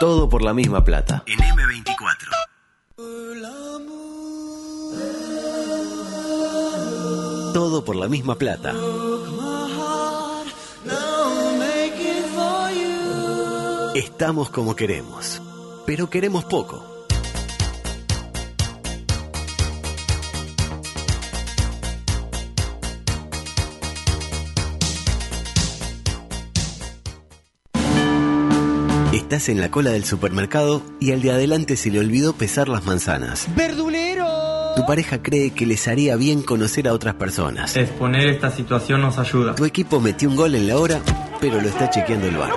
Todo por la misma plata. En M24. Todo por la misma plata. Estamos como queremos, pero queremos poco. Estás en la cola del supermercado y al de adelante se le olvidó pesar las manzanas. ¡Verdulero! Tu pareja cree que les haría bien conocer a otras personas. Exponer esta situación nos ayuda. Tu equipo metió un gol en la hora, pero lo está chequeando el bar.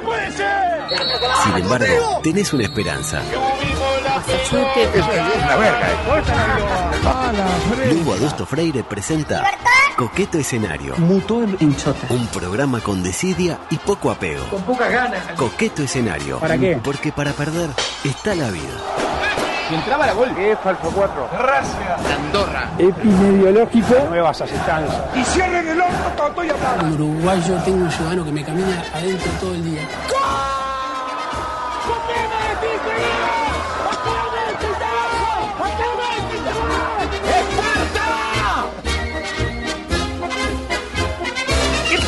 Sin embargo, tenés una esperanza. Lugo Adusto Freire presenta Coqueto Escenario. Mutó en hinchota. Un programa con desidia y poco apego. Con pocas ganas. Coqueto Escenario. ¿Para qué? Porque para perder está la vida. Y entraba la gol. Es falso 4. Gracias. Andorra. Epidemiológico. Nuevas asistencias. Y cierren el todo estoy hablando. En Uruguay yo tengo un ciudadano que me camina adentro todo el día. Es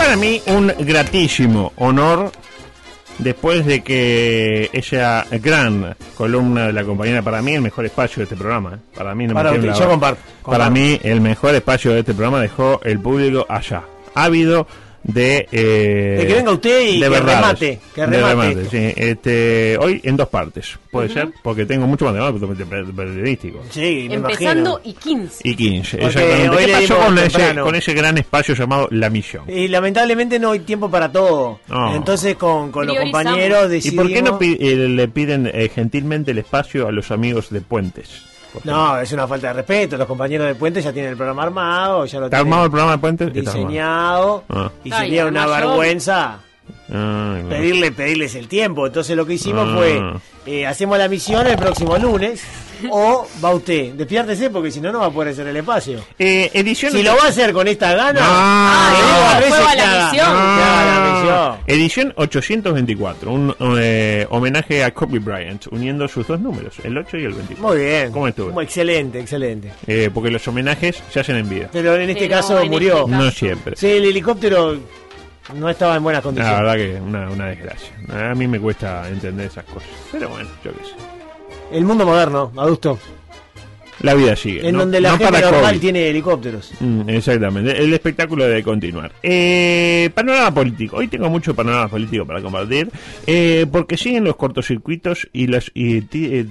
para mí un gratísimo honor después de que esa gran columna de la compañera, para mí el mejor espacio de este programa, ¿eh? para mí no me Para usted, yo comparto, Para mí el mejor espacio de este programa dejó el público allá, ávido de eh, De que venga usted y que verdades. remate, que De remate. sí. este, hoy en dos partes, puede ser, porque tengo mucho material periodístico. Sí, me Empezando imagino. y 15. Y 15, Porque exactamente. hoy ¿Qué pasó con ese, con ese gran espacio llamado La Misión? Y lamentablemente no hay tiempo para todo. No. Entonces con, con los compañeros ¿Y decidimos... por qué no pi- eh, le piden eh, gentilmente el espacio a los amigos de Puentes? No, es una falta de respeto. Los compañeros de Puente ya tienen el programa armado, ya lo ¿Está tienen armado el programa de armado. diseñado. Ah. Y Ay, sería una yo. Pedirle pedirles el tiempo. Entonces lo que hicimos Ah. fue, eh, hacemos la misión el próximo lunes o va usted. Despiértese porque si no, no va a poder hacer el espacio. Eh, edición Si lo va a hacer con esta gana, No. Ah, la misión. la misión. Edición 824, un eh, homenaje a Kobe Bryant, uniendo sus dos números, el 8 y el 24. Muy bien. ¿Cómo estuvo? Muy excelente, excelente. Eh, porque los homenajes se hacen en vida. Pero en este Pero caso en murió. este No siempre. Sí, el helicóptero no estaba en buenas La condiciones. verdad que una, una desgracia. A mí me cuesta entender esas cosas. Pero bueno, yo qué sé. El mundo moderno, adusto, La vida sigue. en ¿no? donde la No gente normal tiene helicópteros. Mm, exactamente, el espectáculo debe continuar. Eh, panorama político. Hoy tengo mucho panorama político para compartir, eh, porque siguen los cortocircuitos y los y eh,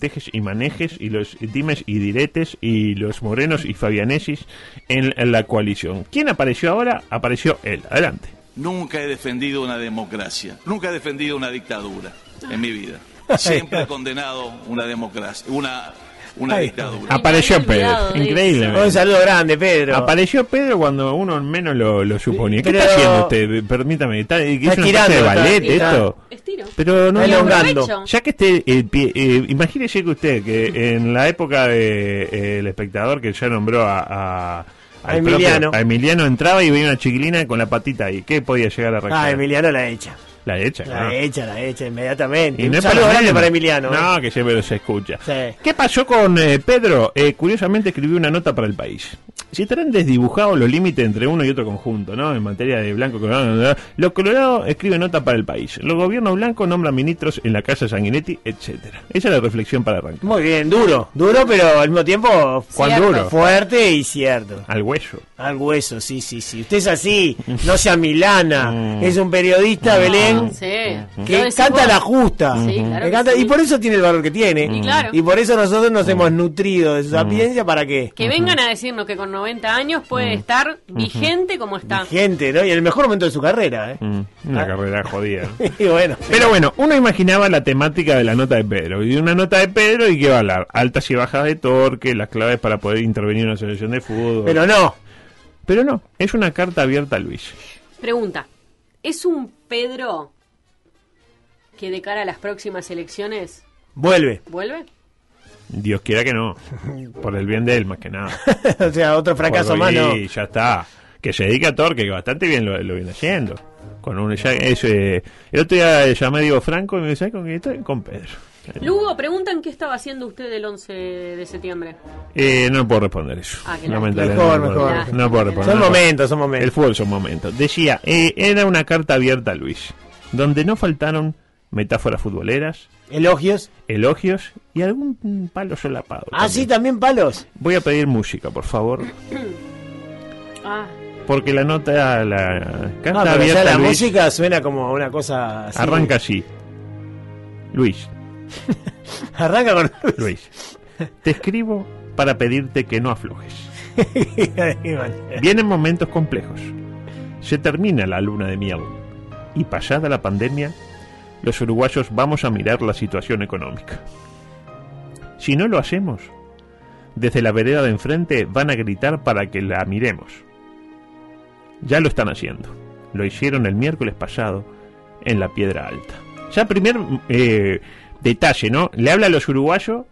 tejes y manejes y los dimes y diretes y los morenos y fabianesis en, en la coalición. ¿Quién apareció ahora? Apareció él. Adelante. Nunca he defendido una democracia, nunca he defendido una dictadura en mi vida. Siempre he condenado una democracia, una, una Ahí. dictadura. Apareció Pedro. Increíble. Un saludo grande, Pedro. Apareció Pedro cuando uno menos lo, lo suponía. ¿Qué Pero- está haciendo usted? Permítame. ¿Está, ¿Es Está una especie de ballet está- esto? Estiro. Pero no, elongando. Ya que esté el pie, eh, imagínese que usted, que en la época de eh, el espectador que ya nombró a, a, A Emiliano. propio- a Emiliano entraba y veía una chiquilina con la patita ahí. ¿Qué podía llegar a reaccionar? Ah, Emiliano la echa. La hecha. La ¿no? echa, la echa inmediatamente. Y Un no es saludo para grande para Emiliano. ¿eh? No, que siempre se escucha. Sí. ¿Qué pasó con eh, Pedro? Eh, curiosamente escribió una nota para el país. Si estarán desdibujados los límites entre uno y otro conjunto, ¿no? En materia de blanco, colorado, los colorados escriben nota para el país. Los gobiernos blancos nombran ministros en la casa Sanguinetti, etcétera. Esa es la reflexión para arrancar. Muy bien, duro. Duro, pero al mismo tiempo ¿Cuán Cierto. duro? fuerte y cierto. Al hueso. Al hueso, sí, sí, sí. Usted es así, no sea Milana. Mm. es un periodista, Belén, Sí. Que canta la justa. Sí, claro canta-. Y por eso tiene el valor que tiene. Y claro. Y por eso nosotros nos hemos nutrido de su sapiencia para que Que vengan a decirnos que con 90 años puede estar vigente como está. gente, ¿no? Y en el mejor momento de su carrera, ¿eh? Mm, una Ah. carrera jodida. y bueno. Pero bueno, uno imaginaba la temática de la nota de Pedro. Y de una nota de Pedro, ¿y qué va a hablar? Altas y bajas de torque, las claves para poder intervenir en una selección de fútbol. Pero no. Pero no, es una carta abierta a Luis. Pregunta. ¿Es un Pedro que de cara a las próximas elecciones Vuelve. vuelve? Dios quiera que no. Por el bien de él, más que nada. o sea, otro fracaso más, ¿no? Y ya está. Que se dedica a Torque, que bastante bien lo, lo viene haciendo. Con un, ya, es, eh, el otro día llamé a Diego Franco y me dice, ¿con quién estoy? Con Pedro. Lugo, preguntan qué estaba haciendo usted el 11 de septiembre. Eh, no puedo responder eso. Ah, Lamentablemente Mejor, no puedo- mejor. No puedo responder. Son momentos, son El momentos. fútbol son momentos. Decía, eh, era una carta abierta a Luis, donde no faltaron metáforas futboleras, Elogios. elogios y algún palo solapado. Ah, sí, también. también palos. Voy a pedir música, por favor, Ah, porque la nota, la carta No, pero ya abierta la Luis música suena como una cosa así. arranca así. Luis, Arranca con. Luis, te escribo para pedirte que no aflojes. Vienen momentos complejos. Se termina la luna de miel. Y pasada la pandemia, los uruguayos vamos a mirar la situación económica. Si no lo hacemos, desde la vereda de enfrente van a gritar para que la miremos. Ya lo están haciendo. Lo hicieron el miércoles pasado en la Piedra Alta. Ya primer eh, detalle, ¿no? Le habla a los uruguayos,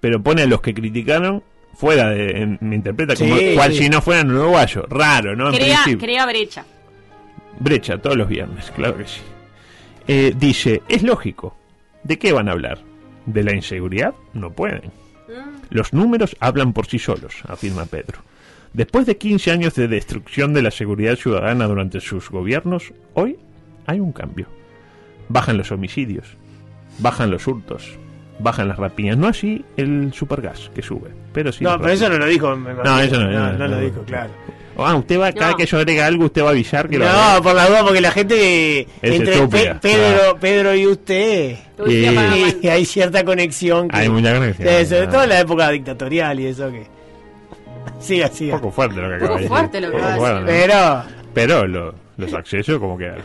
pero pone a los que criticaron fuera de... en- me interpreta como Sí, cual sí. si no fueran uruguayos. Raro, ¿no? En crea, brecha. Brecha, todos los viernes, claro que sí. Eh, dice, es lógico. ¿De qué van a hablar? ¿De la inseguridad? No pueden. Los números hablan por sí solos, afirma Pedro. Después de 15 años de destrucción de la seguridad ciudadana durante sus gobiernos, hoy hay un cambio. Bajan los homicidios, bajan los hurtos, bajan las rapiñas. No así el supergas que sube, pero sí. No, pero eso no lo dijo. me imagino. eso no, No, no, no lo no. dijo, claro. Ah, usted va, cada No. que yo agrega algo, usted va a avisar que lo No, por la duda, porque la gente. Es entre Pe- Pedro, claro. Pedro y usted. Y hay cierta conexión. Que, Hay mucha conexión, sobre ah. todo en la época dictatorial y eso que. Siga, Un siga. poco fuerte lo que acaba de decir. fuerte lo que acaba de ¿no? Pero. Pero lo- los accesos como quedan.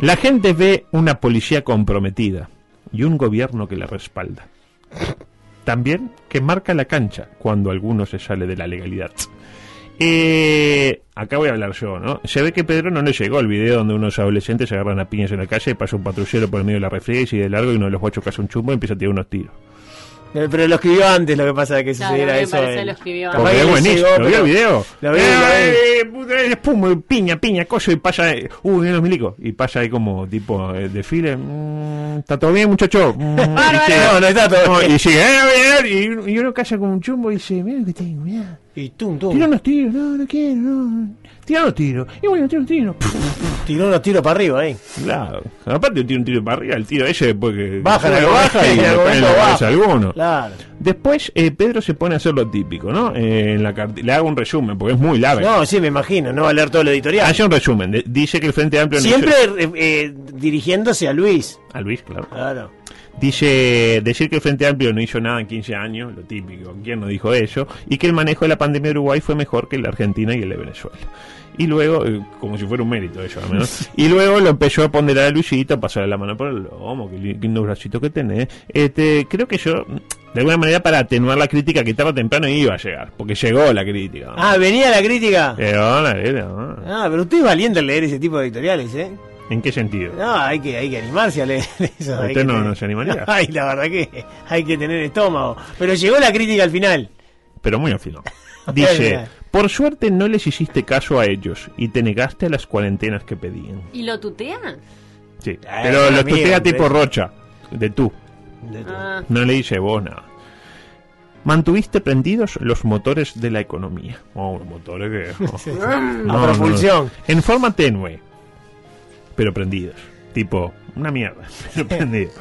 La gente ve una policía comprometida y un gobierno que la respalda. También que marca la cancha cuando alguno se sale de la legalidad. Eh, acá voy a hablar yo, ¿no? Se ve que Pedro no le llegó el video donde unos adolescentes se agarran a piñas en la calle, pasa un patrullero por el medio de la refriega y sigue de largo y uno de los guachos caza un chumbo y empieza a tirar unos tiros. Pero lo escribió antes, lo que pasa es que Claro, sucediera me eso. parece en- lo escribió Capaz Porque que es buenísimo. llegó, ¿Lo vio el video? Lo vi, lo Eh, puta, espuma, piña, piña, coso y pasa. eh, Uy, vienen los milicos. Y pasa ahí como tipo eh, desfile. mm, ¿Está todo bien, muchacho? Mm, y sigue- No, no está todo bien. Y sigue, eh, eh, y, uno- y uno calla como un chumbo y dice: Mira lo que tengo, mira. Y tum, tum. Tira unos tiros, no, no quiero, no. Tira unos tiros. Y bueno, tira unos tiros. Tiró unos tiros para arriba ahí. Claro. Aparte, tira un tiro para arriba. El tiro ese después que. Baja, algún- baja y le la cabeza a baja. alguno. Claro. Después, eh, Pedro se pone a hacer lo típico, ¿no? Eh, en la le hago un resumen, porque es muy largo. No, sí, me imagino. No va a leer todo lo editorial. Hace un resumen. de- dice que el Frente Amplio... no Siempre hizo- eh, eh, dirigiéndose a Luis. A Luis, claro. Claro. Dice decir que el Frente Amplio no hizo nada en 15 años, lo típico, ¿quién no dijo eso? Y que el manejo de la pandemia de Uruguay fue mejor que el de Argentina y el de Venezuela. Y luego, eh, como si fuera un mérito eso, al menos. Y luego lo empezó a ponderar a Luisito, pasarle la mano por el lomo, li- lindo bracito que tenés. Este, creo que yo, de alguna manera, para atenuar la crítica que tarde o temprano iba a llegar, porque llegó la crítica. Ah, venía la crítica. Llegó la llegó. Ah, pero usted es valiente al leer ese tipo de editoriales, ¿eh? ¿En qué sentido? No, hay que, hay que animarse a leer eso. ¿Usted no- tener- no se animaría? Ay, la verdad que hay que tener estómago. Pero llegó la crítica al final. pero muy al final. Dice, por suerte no les hiciste caso a ellos y te negaste a las cuarentenas que pedían. ¿Y lo tutea? Sí, Ah, pero lo amigo, tutea tipo. Rocha, de tú. Ah, No le dice vos nada. Mantuviste prendidos los motores de la economía. Oh, motores que... oh. A No, propulsión. no. En forma tenue, pero prendidos. Tipo, una mierda, pero prendidos.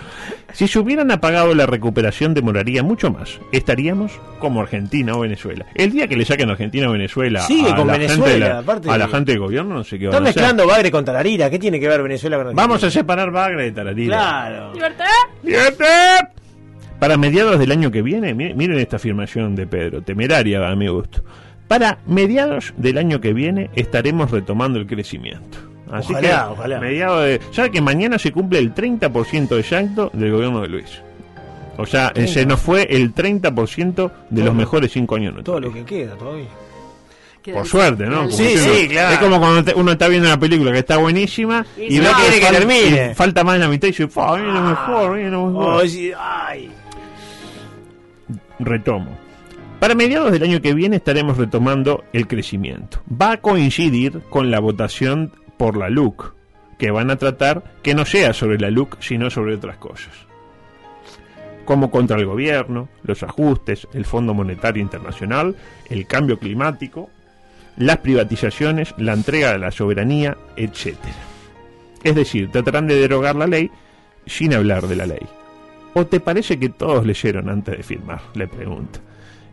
Si se hubieran apagado la recuperación demoraría mucho más. Estaríamos como Argentina o Venezuela. El día que le saquen a Argentina o Venezuela Sigue a, con la Venezuela, gente de la, aparte a la de- gente del gobierno, no sé qué Están van a hacer. mezclando Bagre con Tararira. ¿Qué tiene que ver Venezuela con Argentina? Vamos a separar Bagre de Tararira. Claro. ¿Libertad? ¡Libertad! Para mediados del año que viene, mi- miren esta afirmación de Pedro, temeraria a mi gusto. Para mediados del año que viene estaremos retomando el crecimiento. Así Ojalá, que, ojalá. mediados de. ¿Sabe que mañana se cumple el 30% exacto del gobierno de Luis? O sea, eh, se nos fue el 30% de los mejores cinco años. nuestros. Todo lo que queda todavía. Por suerte, ¿no? Como Sí, sí, uno- claro. Es como cuando te- uno está viendo una película que está buenísima Y y, ve no que, quiere que fal- termine. falta más de la mitad y dice, ¡Fa, viene lo mejor, viene lo mejor! Oh, sí, ay. Retomo. Para mediados del año que viene estaremos retomando el crecimiento. Va a coincidir con la votación por la LUC, que van a tratar que no sea sobre la LUC, sino sobre otras cosas. Como contra el gobierno, los ajustes, el Fondo Monetario Internacional, el cambio climático, las privatizaciones, la entrega de la soberanía, etc. Es decir, tratarán de derogar la ley sin hablar de la ley. ¿O te parece que todos leyeron antes de firmar? Le pregunto.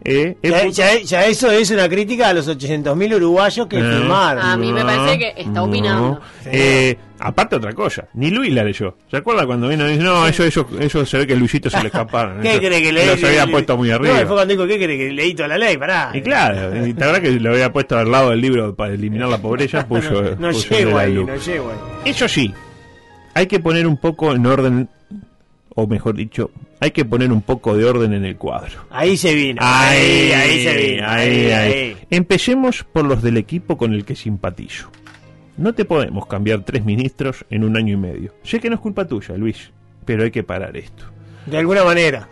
Eh, es Ya, pu- ya- ya eso es una crítica a los 800.000 uruguayos que Eh. firmaron. A mí me parece que está opinando. Eh, aparte otra cosa, ni Luis la leyó. ¿Se acuerda cuando vino y dice, no, eso, eso, eso se ve que Luisito se le escaparon? ¿Qué Eso- cree que leí? Los había puesto muy No, arriba. fue cuando dijo, ¿qué cree que leí toda la ley? Pará. Y claro, y la verdad que lo había puesto al lado del libro para eliminar la pobreza, puso, no puso de llego ahí, no llego ahí. Eso sí, hay que poner un poco en orden, o mejor dicho, hay que poner un poco de orden en el cuadro. Ahí se vino. Ahí, ahí se vino. Ahí, ahí. Empecemos por los del equipo con el que simpatizo. No te podemos cambiar tres ministros en un año y medio. Sé que no es culpa tuya, Luis, pero hay que parar esto. De alguna manera.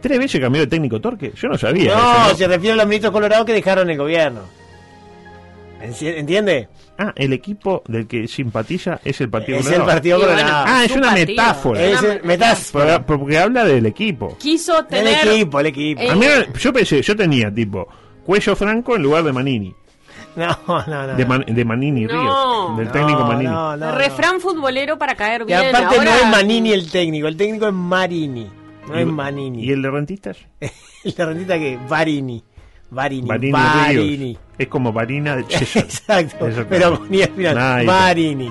¿Tres veces cambió de técnico Torque? Yo no sabía. No, eso, se refiere a los ministros colorados que dejaron el gobierno. ¿Entiende? Ah, el equipo del que simpatiza es el Partido Es el. Partido Y bueno, Colorado. Ah, es una partido. metáfora. Es una el metáfora. Por- porque habla del equipo. Quiso El tener. equipo, el equipo. A mí, yo pensé, yo tenía tipo cuello franco en lugar de Manini. No, no, no. De, Man- de Manini No. Ríos. Del técnico Manini. no, no, no. refrán futbolero para caer Y bien. aparte Ahora- no es Manini el técnico, el técnico es Marini. No Y- es Manini. ¿Y el de rentistas? el de rentita que Varini. Varini. Marini Varini. Es como Varina de César. Exacto. Eso, pero claro. ponía al final. Varini.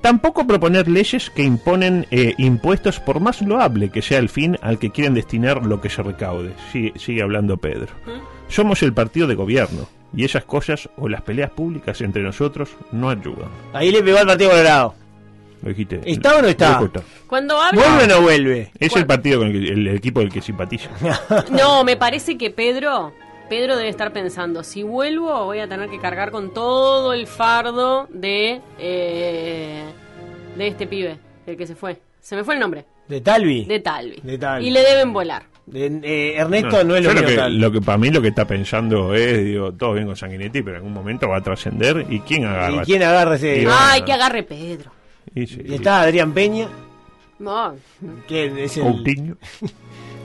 Tampoco proponer leyes que imponen eh, impuestos por más loable que sea el fin al que quieren destinar lo que se recaude. Sigue, sigue hablando Pedro. Somos el partido de gobierno y esas cosas o las peleas públicas entre nosotros no ayudan. Ahí le pegó al Partido Colorado. Lo dijiste. ¿Está o no está? Cuando habla. ¿Vuelve o no vuelve? Es el partido con el, que- el equipo del que simpatiza. No, me parece que Pedro. Pedro debe estar pensando, si vuelvo voy a tener que cargar con todo el fardo de eh, de este pibe, el que se fue. Se me fue el nombre, ¿De Talvi? de Talvi. De Talvi. Y le deben volar. De- eh, Ernesto no, es lo yo mío que, lo que para mí lo que está pensando es, digo, todo bien con Sanguinetti, pero en algún momento va a trascender y quién agarra. ¿Y quién agarra ese? Y bueno. Ay, que agarre Pedro. Y sí, Y está Adrián Peña, No, que es el... Coutinho.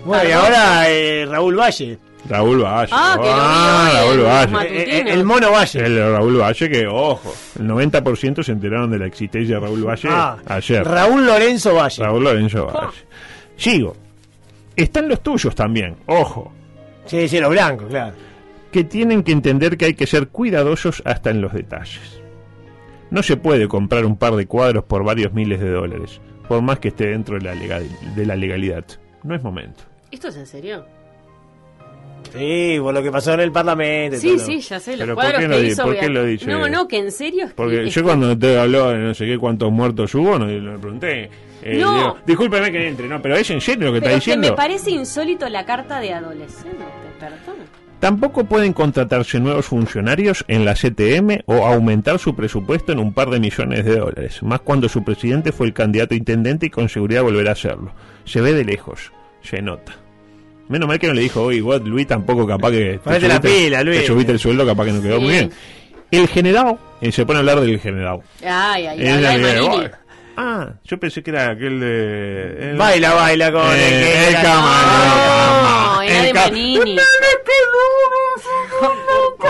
Bueno, y ahora eh, Raúl Valle. Raúl Valle. Ah, que Ah, Raúl Valle. Eh, eh, el mono Valle. El Raúl Valle que, ojo, el 90% se enteraron de la existencia de Raúl Valle Ah, ayer. Raúl Lorenzo Valle. Raúl Lorenzo Valle. Sigo. Están los tuyos también, ojo, Sí, sí, los blancos, claro. que tienen que entender que hay que ser cuidadosos hasta en los detalles. No se puede comprar un par de cuadros por varios miles de dólares, por más que esté dentro de la, legal- de la legalidad. No es momento. ¿Esto es en serio? Sí, por lo que pasó en el Parlamento. Sí, todo. sí, ya sé, los Pero ¿por cuadros qué lo que hizo. por qué lo dice? No, no, que en serio es Porque yo cuando te habló de no sé qué cuántos muertos hubo, no, le pregunté. eh, No. digo, discúlpeme que entre, no, pero es en serio lo que Pero está es que diciendo. me parece insólito la carta de adolescente, perdón. Tampoco pueden contratarse nuevos funcionarios en la CTM o aumentar su presupuesto en un par de millones de dólares, más cuando su presidente fue el candidato a intendente y con seguridad volverá a hacerlo. Se ve de lejos, se nota. Menos mal que no le dijo, oye, Luis, tampoco capaz que... te Ponete la pila, Luis". Te subiste el sueldo, capaz que no quedó Sí. muy bien. El general, eh, se pone a hablar del general. Ay, ay, Manini. Ah, yo pensé que era aquel de... el- Baila, baila con Eh, el que el era- cama- No, era de Manini.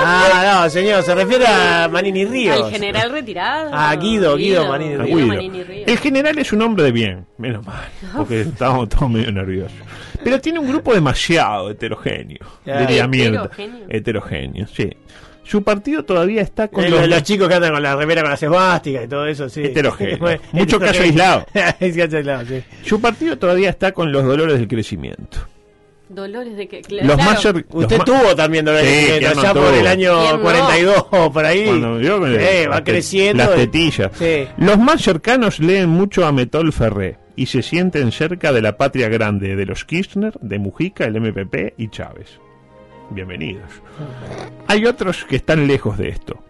Ah, no, señor, se refiere a Manini Ríos. Al general retirado. Ah, Guido, Guido Manini Ah, Ríos. Guido. Manini Ríos. El general es un hombre de bien, menos mal, porque estábamos todos medio nerviosos. Pero tiene un grupo demasiado heterogéneo, Ya. diría Mirta. ¿Heterogéneo? Heterogéneo, sí. Su partido todavía está con Eh, los, los, los chicos que andan con la remera con la esvástica y todo eso, sí. Heterogéneo. Bueno, Mucho caso aislado. Es caso aislado, sí. su partido todavía está con los dolores del crecimiento. Dolores de que. Los claro. los Usted ma- tuvo también dolor de Sí, crecimiento, ¿quién no allá por el año ¿Quién no? 42 o por ahí. Cuando yo me- Eh, va las creciendo. Las tetillas. Sí. Los más cercanos leen mucho a Metol Ferré y se sienten cerca de la patria grande de los Kirchner, de Mujica, el MPP y Chávez. Bienvenidos. Hay otros que están lejos de esto.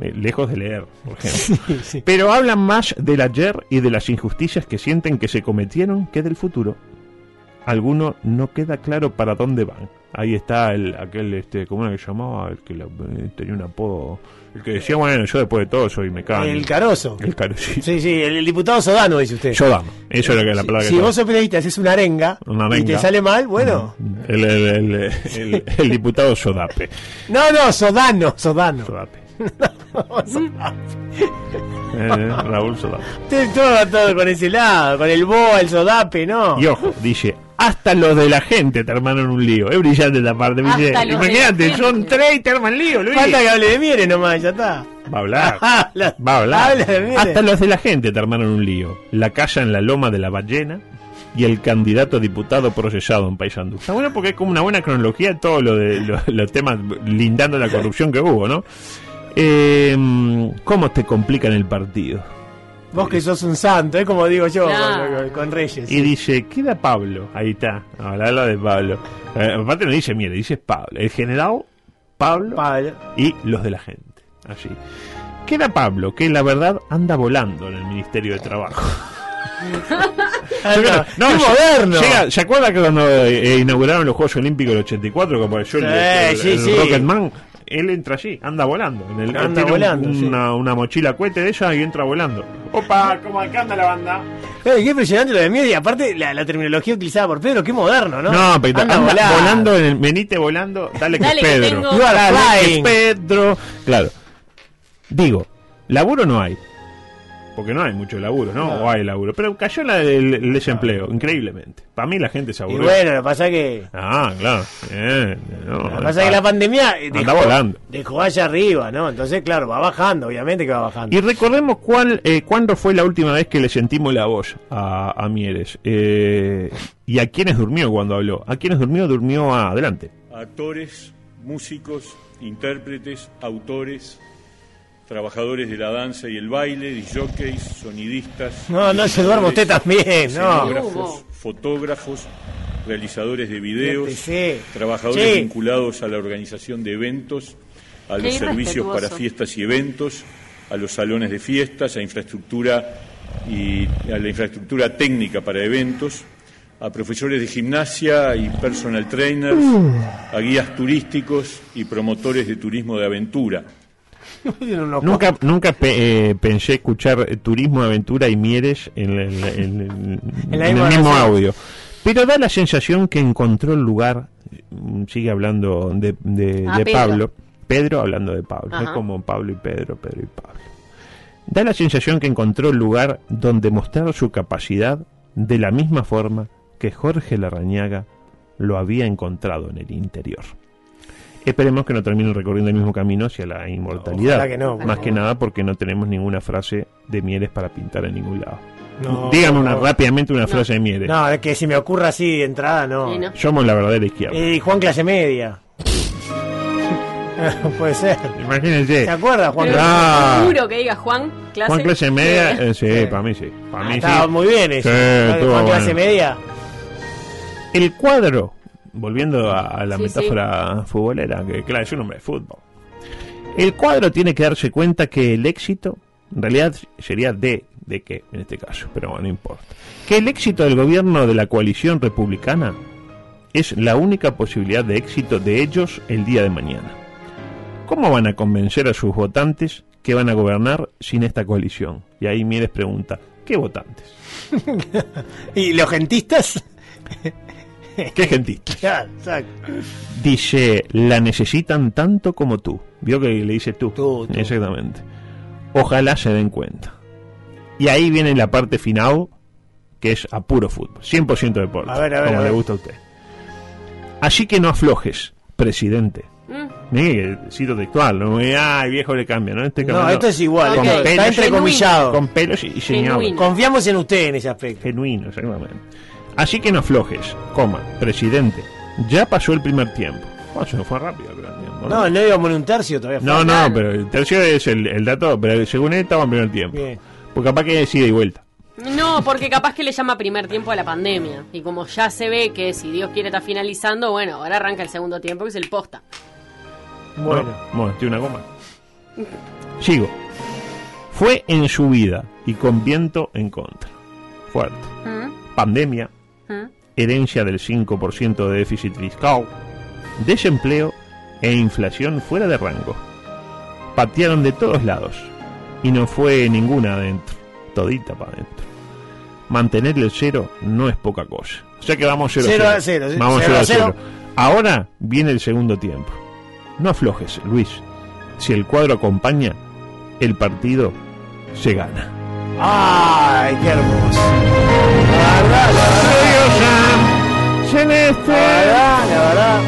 eh, Lejos de leer, por ejemplo. sí. Pero hablan más del ayer y de las injusticias que sienten que se cometieron que del futuro. Alguno no queda claro para dónde van. Ahí está el, aquel, este, ¿cómo era que llamaba? El que la- eh, tenía un apodo. El que decía, bueno, yo después de todo soy mecánico. El Caroso. El caro, sí. Sí, el, el diputado Sodano, dice usted. Yo dama. Eso era que la palabra si que vos sos periodista, haces una arenga, Una y te arenga. sale mal, bueno. el, el, el, diputado Sodape. No, no, Sodano, Sodano. Sodape. Eh, Raúl Sodape. Todo, todo con ese lado, con el BOA, el Sodape, ¿no? Y ojo, dice, hasta los de la gente te armaron un lío. Es brillante esta parte. la Imagínate, son gente. tres y te arman lío, Luis. Falta que hable de Mieres nomás, ya está. Va a hablar. Habla- Va a hablar. habla de. Hasta los de la gente te armaron un lío. La casa en la loma de la ballena y el candidato a diputado procesado en Paysandú. Está bueno porque es como una buena cronología de todos lo de, lo- los temas lindando la corrupción que hubo, ¿no? Eh, ¿Cómo te complican el partido? Vos que sos un santo, es como digo yo Claro. con, con Reyes. Y dice, queda Pablo. Ahí está. Habla de Pablo. Eh, aparte no dice mierda, dice Pablo. El general Pablo Pablo. y los de la gente. Así. Queda Pablo, que la verdad anda volando en el Ministerio de Trabajo. Anda, No, ¡Qué moderno! llega- ¿Se acuerda que cuando eh, inauguraron los Juegos Olímpicos del 84, que apareció el, Sí, el- sí, el sí. Rocketman? Él entra allí, anda volando. En el, Anda tiene un- volando, sí. una, una mochila cohete de ella y entra volando. Opa, ¿cómo acá anda la banda? Eh, qué impresionante lo de Mieres y aparte la, la terminología utilizada por Pedro, qué moderno, ¿no? No, pero Anda anda, volando. volando, en el, venite volando, dale que Dale es que Pedro. tengo- Dale que Pedro. Claro. Digo, laburo no hay. Porque no hay mucho laburo, ¿no? O hay laburo. Pero cayó la- el, el desempleo, increíblemente. Para mí la gente se Y aburrió. bueno, lo que pasa que... Ah, claro. Eh, no, Lo que pasa es que la pandemia Anda volando. dejó allá arriba, ¿no? Entonces, claro, va bajando, obviamente que va bajando. Y recordemos cuál, eh, cuándo fue la última vez que le sentimos la voz a, a Mieres. Eh, y a quiénes durmió cuando habló. A quiénes durmió, durmió a- adelante. actores, músicos, intérpretes, autores, trabajadores de la danza y el baile, disjockeys, sonidistas. No, no se duerma usted también, no. fotógrafos, realizadores de videos, trabajadores Sí. vinculados a la organización de eventos, a Qué los servicios para fiestas y eventos, a los salones de fiestas, a infraestructura y a la infraestructura técnica para eventos, a profesores de gimnasia y personal trainers, a guías turísticos y promotores de turismo de aventura. Nunca, nunca pe- eh, pensé escuchar Turismo, Aventura y Mieres en, el- en- en- En la en el misma mismo audio. Pero da la sensación que encontró el lugar, mm, sigue hablando de, de- Ah, de Pedro. Pablo, Pedro hablando de Pablo, Ajá. es como Pablo y Pedro, Pedro y Pablo. Da la sensación que encontró el lugar donde mostrar su capacidad de la misma forma que Jorge Larrañaga lo había encontrado en el interior. Esperemos que no terminen recorriendo el mismo camino hacia la inmortalidad. Ojalá que no, Más que nada porque no tenemos ninguna frase de Mieres para pintar en ningún lado. No, Dígame una rápidamente una frase de Mieres. No, es que si me ocurra así de entrada, no. Sí, ¿no? Somos la verdadera izquierda. Y Juan clase media. Puede ser. Imagínense. ¿Se acuerda, Juan? Pero Clase- Ah. seguro que diga Juan, clase. Juan clase media, Sí. eh, sí, Sí. para mí sí. Para mí Estaba sí. muy bien eso. Juan clase bueno. media. El cuadro, volviendo a, a la Sí, metáfora futbolera, que claro, es un hombre de fútbol. El cuadro tiene que darse cuenta que el éxito, en realidad sería de, de qué en este caso, pero bueno, no importa. Que el éxito del gobierno de la coalición republicana es la única posibilidad de éxito de ellos el día de mañana. ¿Cómo van a convencer a sus votantes que van a gobernar sin esta coalición? Y ahí Mieres pregunta, ¿qué votantes? ¿Y los gentistas? ¿Qué exacto. Dice, la necesitan tanto como tú. Vio que le dice tú. Tú, tú. Exactamente. Ojalá se den cuenta. Y ahí viene la parte final, que es a puro fútbol. 100% deporte. A ver, a ver, como a le gusta a usted. Así que no aflojes, presidente. Mm. Mire, que cito textual, no ay viejo le cambia, ¿no? Este No, cambiando esto es igual. Ok. esto Está Pelos- entrecomillado. con pelos y, y. Confiamos en usted en ese aspecto. Genuino, exactamente. Así que no aflojes, coma, presidente. Ya pasó el primer tiempo. Oh, se nos fue rápido el primer tiempo. No, no íbamos en un tercio todavía. No, no, pero el tercio es el, el dato, pero según él estaba en primer tiempo. Bien. Porque capaz que decide y vuelta. No, porque capaz que le llama primer tiempo a la pandemia. Y como ya se ve que si Dios quiere está finalizando, bueno, ahora arranca el segundo tiempo, que es el posta. Bueno. No, bueno, tiene una goma. Sigo. Fue en su vida y con viento en contra. Fuerte. ¿Mm? Pandemia. Herencia del 5% de déficit fiscal, desempleo e inflación fuera de rango. Patearon de todos lados y no fue ninguna adentro, todita para adentro. Mantener el cero no es poca cosa. O sea que vamos 0 Cero a cero. Vamos Cero 0 a a 0. cero. Ahora viene el segundo tiempo. No aflojes, Luis. Si el cuadro acompaña, el partido se gana. Ay, qué hermoso. Verdad, la Celeste. verdad, la verdad.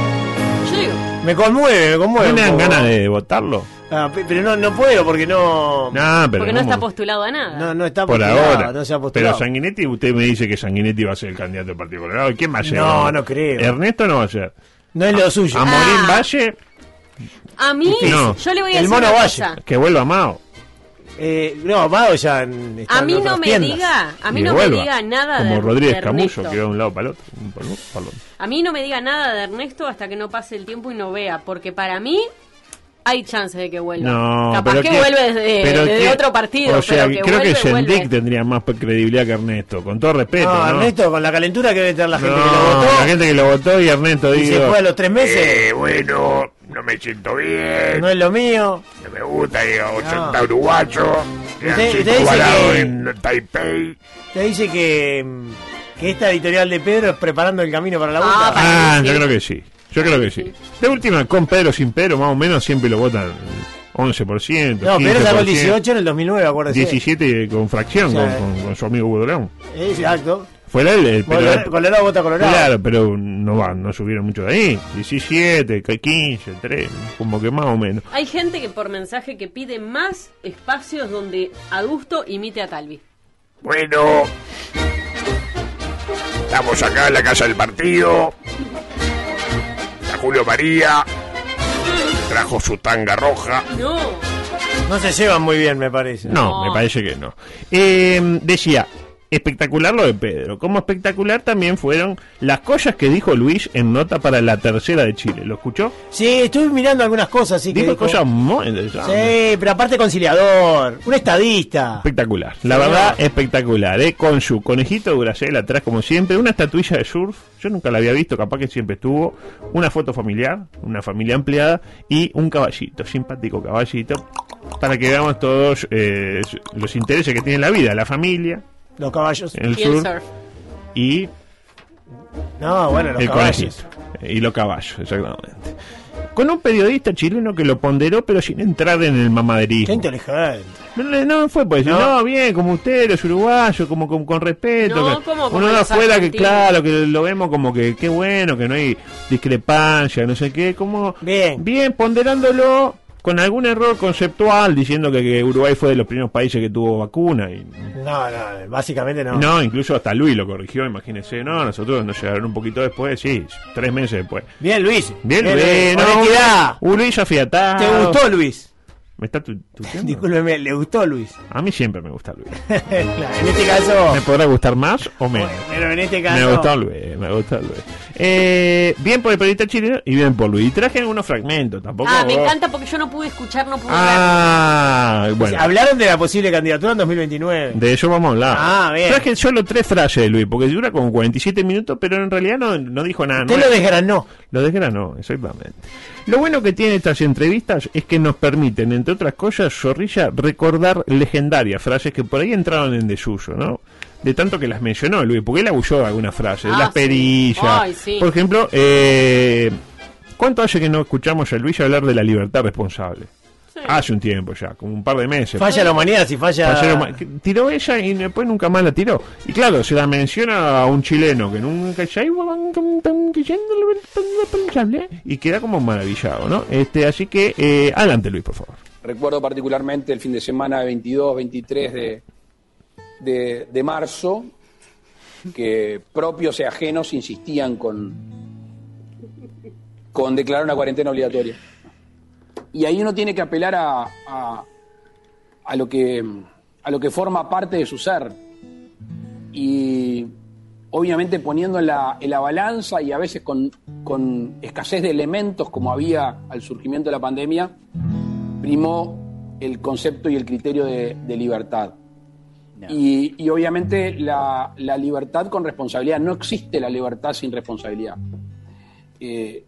Yo digo, Me conmueve, me conmueve. ¿No un le dan poco. ganas de votarlo? Ah, pe- pero no, no puedo porque no. No, pero porque no está postulado a nada. No, no está por postulado, ahora. No se ha pero. Sanguinetti, usted me dice que Sanguinetti va a ser el candidato del Partido Colorado. ¿Y ¿Quién va a ser? No, no creo. Ernesto no va a ser. No es lo suyo. A Morín Ah. Valle, A mí, No. yo le voy a El decir Mono una Valle. cosa. que vuelva Mao. Eh, no, Amado ya en- está A mí no me tiendas. diga, a mí Y no me diga nada Como de Rodríguez de Ernesto. que va de un lado para el otro. A mí no me diga nada de Ernesto hasta que no pase el tiempo y no vea, porque para mí hay chances de que vuelva. No, Capaz pero que ¿quién- vuelve desde, pero desde quién- otro partido, O sea, pero que creo vuelve, que Sendik vuelve. tendría más credibilidad que Ernesto, con todo respeto. No, ¿no? Ernesto, con la calentura que debe tener la gente No, que lo votó. la gente que lo votó y Ernesto y se digo, fue a los tres meses. eh, bueno, no me siento bien, No es lo mío. No me gusta, digo, No. soy uruguayo, Usted- usted dice que- en Taipei. Te dice que, que esta editorial de Pedro es preparando el camino para la Ah, vuelta. Ah, sí. yo creo que sí. Yo creo que sí. De última, con Pedro sin Pedro, más o menos siempre lo votan 11%. no, Pedro sacó el 15%, 18 en el 2009, acuérdese. 17 con fracción Sí. con, con- con su amigo Hugo. Exacto. Fue él, el, pero- Colorado, Colorado vota Colorado. Claro, pero no va, no subieron mucho de ahí. 17, 15, 3, como que más o menos. Hay gente que por mensaje que pide más espacios donde Adusto imite a Talvi. Bueno, estamos acá en la casa del partido. La Julio María trajo su tanga roja. No. No se llevan muy bien, me parece. No, No. me parece que no. Eh, decía, espectacular lo de Pedro. Como espectacular también fueron las cosas que dijo Luis en nota para la tercera de Chile. ¿Lo escuchó? Sí, estuve mirando algunas cosas, sí que Dijo dijo. cosas muy interesantes. Sí, pero aparte conciliador, un estadista. Espectacular, la verdad espectacular, ¿eh? con su conejito de Duracell atrás como siempre, una estatuilla de surf, yo nunca la había visto, capaz que siempre estuvo, una foto familiar, una familia ampliada y un caballito, simpático caballito, para que veamos todos eh, los intereses que tiene la vida, la familia, Los caballos. el Y el sur surf. y No, bueno, los el caballos. conejito y los caballos, exactamente. Con un periodista chileno que lo ponderó, pero sin entrar en el Qué mamaderismo. inteligente. No, no fue decir, No. no. bien, como usted, los uruguayos, como con, con respeto. No, que como- como uno de afuera que, claro, que lo vemos como que qué bueno, que no hay discrepancia, no sé qué, como Bien. bien ponderándolo con algún error conceptual, diciendo que, que Uruguay fue de los primeros países que tuvo vacuna. y No, no, básicamente no. No, incluso hasta Luis lo corrigió, imagínese. No, nosotros nos llegaron un poquito después, sí, tres meses después. Bien, Luis. Bien, Bien, Luis, no, honestidad. un Luis afiatado. ¿Te gustó, Luis? ¿Me está tu- Discúlpeme, ¿le gustó, Luis? A mí siempre me gusta Luis. Claro, en este caso. Me podrá gustar más o menos. Pero en este caso. Me gustó Luis, me gustó Luis. Eh, bien por el periodista chileno y bien por Luis. Y traje algunos fragmentos, tampoco. Ah, me encanta porque yo no pude escuchar, no pude Ah, bueno. Hablaron de la posible candidatura en 2029. De eso vamos a hablar. Ah, bien. Traje solo tres frases de Luis, porque dura como 47 minutos, pero en realidad no, no dijo nada. Usted nuevo. lo desgranó. Lo desgranó, exactamente. Lo bueno que tienen estas entrevistas es que nos permiten, entre otras cosas, Zorrilla, recordar legendarias frases que por ahí entraron en desuso, ¿no? De tanto que las mencionó Luis, porque él abusó de algunas frases, Ah, las sí. perillas. Ay, sí. Por ejemplo, eh, ¿cuánto hace que no escuchamos a Luis hablar de la libertad responsable? Hace un tiempo ya, como un par de meses. Falla la humanidad si falla. Ma- que tiró ella y después nunca más la tiró. Y claro, se la menciona a un chileno que nunca la y queda como maravillado, ¿no? Este, así que eh, adelante Luis, por favor. Recuerdo particularmente el fin de semana 22, 23 de, de, marzo, que propios y ajenos insistían con, con declarar una cuarentena obligatoria. Y ahí uno tiene que apelar a, a, a lo, que, a lo que forma parte de su ser. Y obviamente poniendo en la, en la balanza y a veces con, con escasez de elementos como había al surgimiento de la pandemia, primó el concepto y el criterio de, de libertad. Y, y obviamente la, la libertad con responsabilidad. No existe la libertad sin responsabilidad. Eh,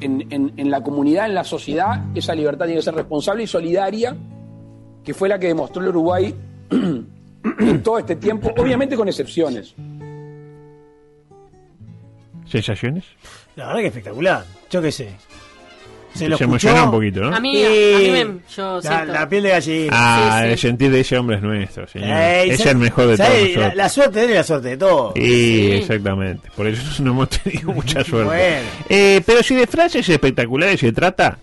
en, en- en la comunidad, en la sociedad, esa libertad tiene que ser responsable y solidaria, que fue la que demostró el Uruguay en todo este tiempo, obviamente con excepciones. ¿Sensaciones? La verdad que espectacular. Yo qué sé. Se lo Se un poquito, ¿no? A mí, a mí me, yo la, piel de gallina. Ah, Sí, sí. el sentir de ese hombre es nuestro, señor. Ey, es ¿sabes- el mejor de todos. La, la suerte de la suerte de todos. Sí, Sí. exactamente. Por eso no hemos tenido mucha suerte. Bueno. Eh, pero si de frases espectaculares se trata,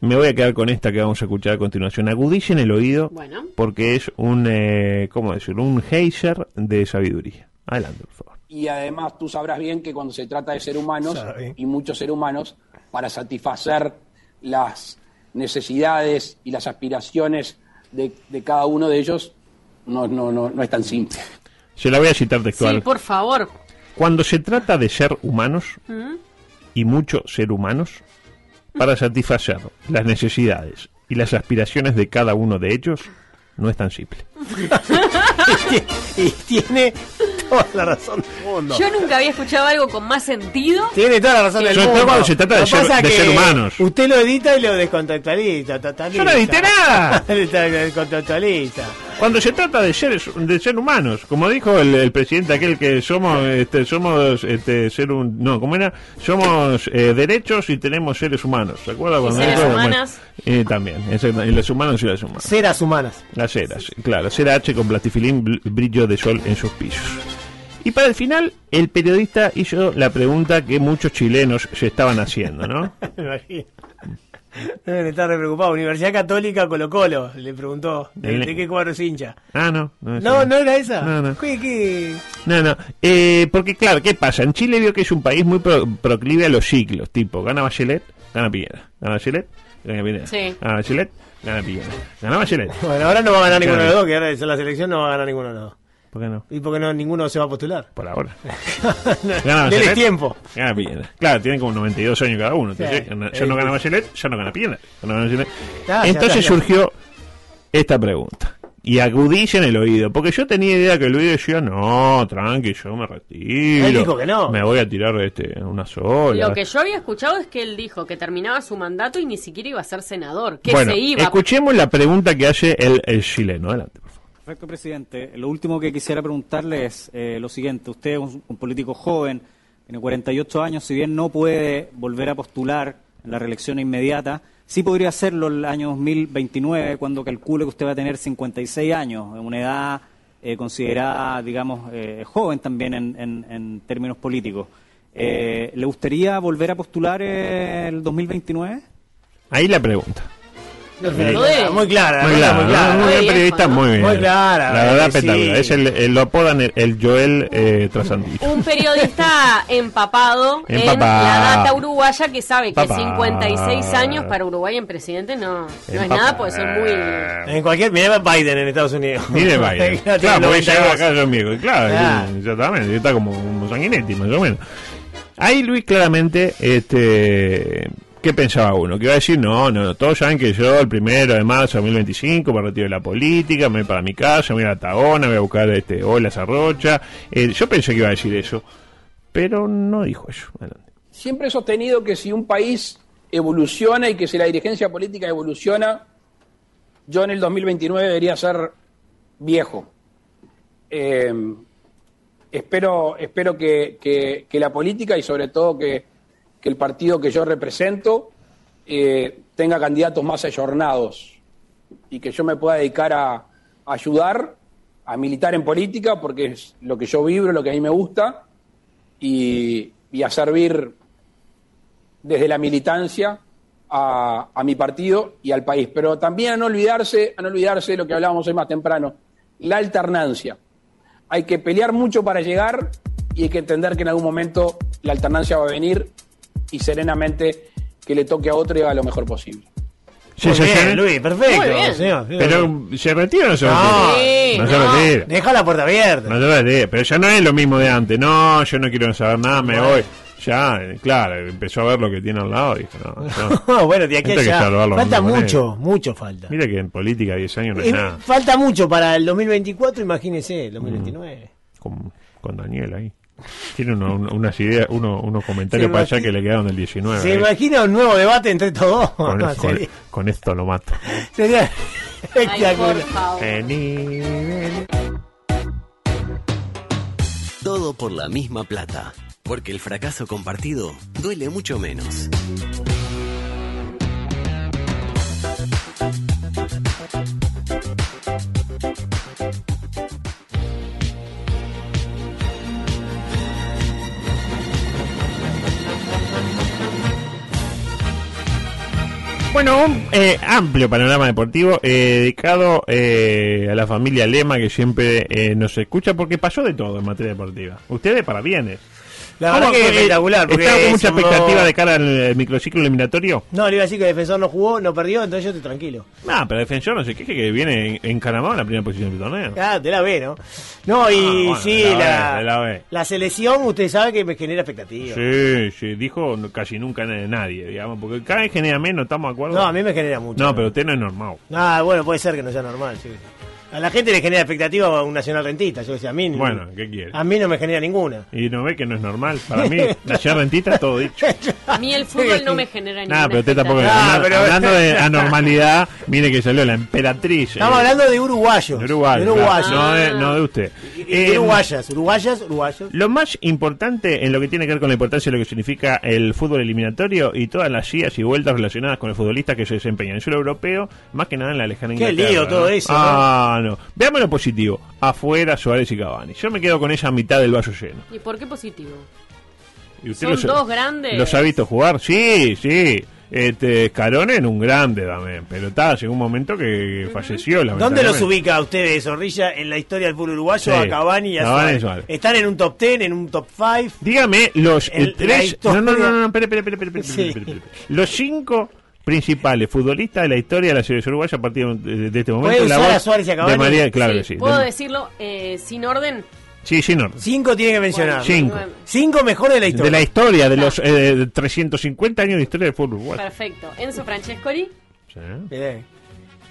me voy a quedar con esta que vamos a escuchar a continuación. Agudicen el oído Bueno. porque es un, eh, ¿cómo decirlo? Un geyser de sabiduría. Adelante, por favor. Y además tú sabrás bien que cuando se trata de ser humanos y muchos seres humanos, para satisfacer las necesidades y las aspiraciones de, de cada uno de ellos, no, no, no, no es tan simple. Se la voy a citar textual. Sí, por favor. Cuando se trata de ser humanos, ¿Mm? y mucho ser humanos, para satisfacer las necesidades y las aspiraciones de cada uno de ellos, no es tan simple. y tiene toda la razón del mundo. Yo nunca había escuchado algo con más sentido. Tiene toda la razón del Sobre todo mundo. cuando se trata de ser humanos. Usted lo edita y lo descontextualiza. Yo no edité nada. descontextualiza. Cuando se trata de seres, de ser humanos, como dijo el, el presidente aquel que somos, este, somos, este, ser un, no, ¿cómo era? Somos eh, derechos y tenemos seres humanos, ¿se acuerda? Cuando seres dijo? humanas. Bueno, eh, también, y los humanos y las humanas. Ceras humanas. Las ceras, claro, cera H con platifilín, bl- brillo de sol en sus pisos. Y para el final, el periodista hizo la pregunta que muchos chilenos se estaban haciendo, ¿no? Me imagino. Deben estar re preocupados. Universidad Católica Colo Colo le preguntó. ¿De, qué cuadro es hincha? Ah, no. No, No, era esa. No, no. ¿Qué, qué? No, no. Eh, porque, claro, ¿qué pasa? En Chile vio que es un país muy pro- proclive a los ciclos. Tipo, gana Bachelet, gana Piñera. Gana Bachelet, gana Piñera. Sí. Gana Bachelet, gana Piñera. Gana Bachelet. Bueno, ahora no va a ganar ninguno de los dos, que ahora es la selección no va a ganar ninguno de los dos. ¿Por qué no? ¿Y porque no, ninguno se va a postular? Por ahora. Gana Bachelet, tiempo. Gana Piñera. Claro, tienen como 92 años cada uno. Entonces, Sí. gana- ya no gana Bachelet, ya no gana Piñera. No gana Bachelet. Ya, ya Entonces surgió esta pregunta. Y agudicen el oído. Porque yo tenía idea que el oído decía, no, tranqui, yo me retiro. Él dijo que no. Me voy a tirar este, una sola. Lo que yo había escuchado es que él dijo que terminaba su mandato y ni siquiera iba a ser senador. Que bueno, se iba. escuchemos la pregunta que hace el, el chileno. Adelante, por favor. Perfecto, presidente. Lo último que quisiera preguntarle es eh, lo siguiente. Usted es un, político joven, tiene 48 años, si bien no puede volver a postular en la reelección inmediata, sí podría hacerlo el año 2029, cuando calcule que usted va a tener 56 años, una edad eh, considerada, digamos, eh, joven también en, en- en términos políticos. Eh, ¿Le gustaría volver a postular eh, el 2029? Ahí la pregunta. Muy clara, Muy clara, muy ¿no? clara. muy Muy bien viejo, periodista, muy bien. Muy clara, La verdad, sí. espectacular. Es el, el- lo apodan el, el Joel eh, Trasandino. Un periodista empapado, en la data uruguaya que sabe que Empapado. 56 años para Uruguay en presidente no, no es nada, puede ser muy... En cualquier. Mira Biden en Estados Unidos. Mire Biden. Claro, porque 92. llega acá yo amigo. Claro, Ah. Está como un sanguinetti, más o menos. Ahí Luis claramente, este, ¿qué pensaba uno? Que iba a decir, no, no, todos saben que yo el primero de marzo de 2025 me retiro de la política, me voy para mi casa, me voy a la Tagona, voy a buscar este, Ola Zarrocha. Eh, yo pensé que iba a decir eso, pero no dijo eso. Adelante. Siempre he sostenido que si un país evoluciona y que si la dirigencia política evoluciona, yo en el 2029 debería ser viejo. Eh, espero espero que- que la política y sobre todo que, que el partido que yo represento eh, tenga candidatos más ayornados y que yo me pueda dedicar a, ayudar, a militar en política, porque es lo que yo vibro, lo que a mí me gusta, y, a servir desde la militancia a, a mi partido y al país. Pero también a no olvidarse, a no olvidarse de lo que hablábamos hoy más temprano, la alternancia. Hay que pelear mucho para llegar y hay que entender que en algún momento la alternancia va a venir y serenamente que le toque a otro y haga lo mejor posible. Muy bien, ¿Sensaciones? Luis, perfecto. Muy bien. señor. Pero, ¿se retira o no se No, retira? Sí, no se no. retira. Deja la puerta abierta. No se retira. Pero ya no es lo mismo de antes. No, yo no quiero saber nada, me voy. Ya, eh, claro, empezó a ver lo que tiene al lado y dijo, no, yo- bueno, de aquí allá. Falta mucho, manera. mucho falta. Mira que en política 10 años no es nada. falta mucho para el 2024, imagínese, el 2029. Con, con Daniel ahí. Tiene uno- unas ideas, uno, unos comentarios para allá que le quedaron del 19. ¿Se ahí. imagina un nuevo debate entre estos dos? Con, con- sería, con esto lo mato. sería espectacular. Todo por la misma plata. Porque el fracaso compartido duele mucho menos. Bueno, un eh, amplio panorama deportivo eh, dedicado eh, a la familia Lema que siempre eh, nos escucha porque pasó de todo en materia deportiva. Ustedes para bienes. La verdad que es espectacular. Porque ¿Estaba con mucha expectativa de cara al microciclo eliminatorio? No, le iba a decir que el defensor no jugó, no perdió, entonces yo estoy tranquilo. No, pero Defensor no sé qué, que viene encaramado en la primera posición del torneo. Ah, de la B, ¿no? No, y Ah, bueno, sí, la la, B, la selección, usted sabe que me genera expectativa. Sí, sí, dijo casi nunca na- nadie, digamos, porque cada vez genera menos, ¿estamos de acuerdo? No, a mí me genera mucho. No, pero usted no es normal. Ah, bueno, puede ser que no sea normal, sí. A la gente le genera expectativa un nacional rentista, yo decía, a mí, Bueno, ¿qué quiere? a mí no me genera ninguna. Y no ve que no es normal. Para mí, Nación Rentista, todo dicho. A mí el fútbol no me genera ninguna Nada, pero usted tampoco. Ah, pero- Hablando de anormalidad, mire que salió la emperatriz. Estamos eh, hablando de uruguayos. de Uruguay. De claro, uruguayos. no, de, no de usted. Y- y Eh, uruguayas, uruguayas, uruguayos. Lo más importante en lo que tiene que ver con la importancia de lo que significa el fútbol eliminatorio y todas las idas y vueltas relacionadas con el futbolista que se desempeña en el suelo europeo, más que nada en la lejana Qué Inglaterra. lío todo ¿no? eso. Ah, no. Veamos lo positivo. Afuera Suárez y Cavani. Yo me quedo con esa mitad del vaso lleno. ¿Y por qué positivo? ¿Y usted Son los- dos grandes. ¿Los ha visto jugar? Sí, sí. Este, Carone en un grande también, pero está, llegó un momento que falleció. ¿Dónde los ubica ustedes, Zorrilla, en la historia del fútbol uruguayo? Sí. A Cavani y a Suárez. Suárez. ¿Están en un top 10, en un top 5? Dígame los El- tres. historia- No, no, no, no, espere, espere, espere, Sí. Los cinco principales futbolistas de la historia de la selección uruguaya a partir de, de este momento. ¿Puede la usar voz a Suárez y? De María, claro Sí, que sí. ¿Puedo De- decirlo eh, sin orden? Sí, sí, no. Cinco tiene que mencionar. Cinco. Cinco mejores de la historia. De la historia, de los eh, 350 años de historia del fútbol uruguayo. Perfecto. Enzo Francescoli, Sí.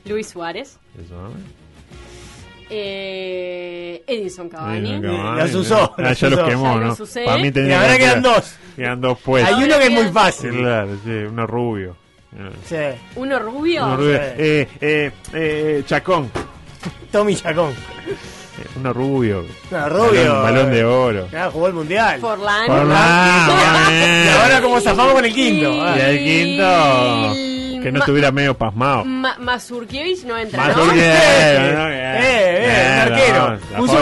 Luis Suárez, eso. eh, Edinson Cavani. Los usó, Ah, los ya los quemó, Ya ¿no? los usé. Para mí Y tendría ahora que quedan dos. Quedan dos puestos. Hay uno que es muy fácil. Claro, sí, uno rubio. Sí. Uno rubio. Uno rubio. Sí. Eh, eh, eh, Chacón. Tommy Chacón. Eh, Uno rubio. No, rubio. Balón, balón de oro. Ah, jugó el mundial. Forlán. Forlán, obviamente. Y ahora como zafamos con el quinto. Y- Ah. El quinto. Que no Ma- estuviera medio pasmado. Ma Mazurkiewicz no entra, ¿no? Eh, eh, un arquero. Puso-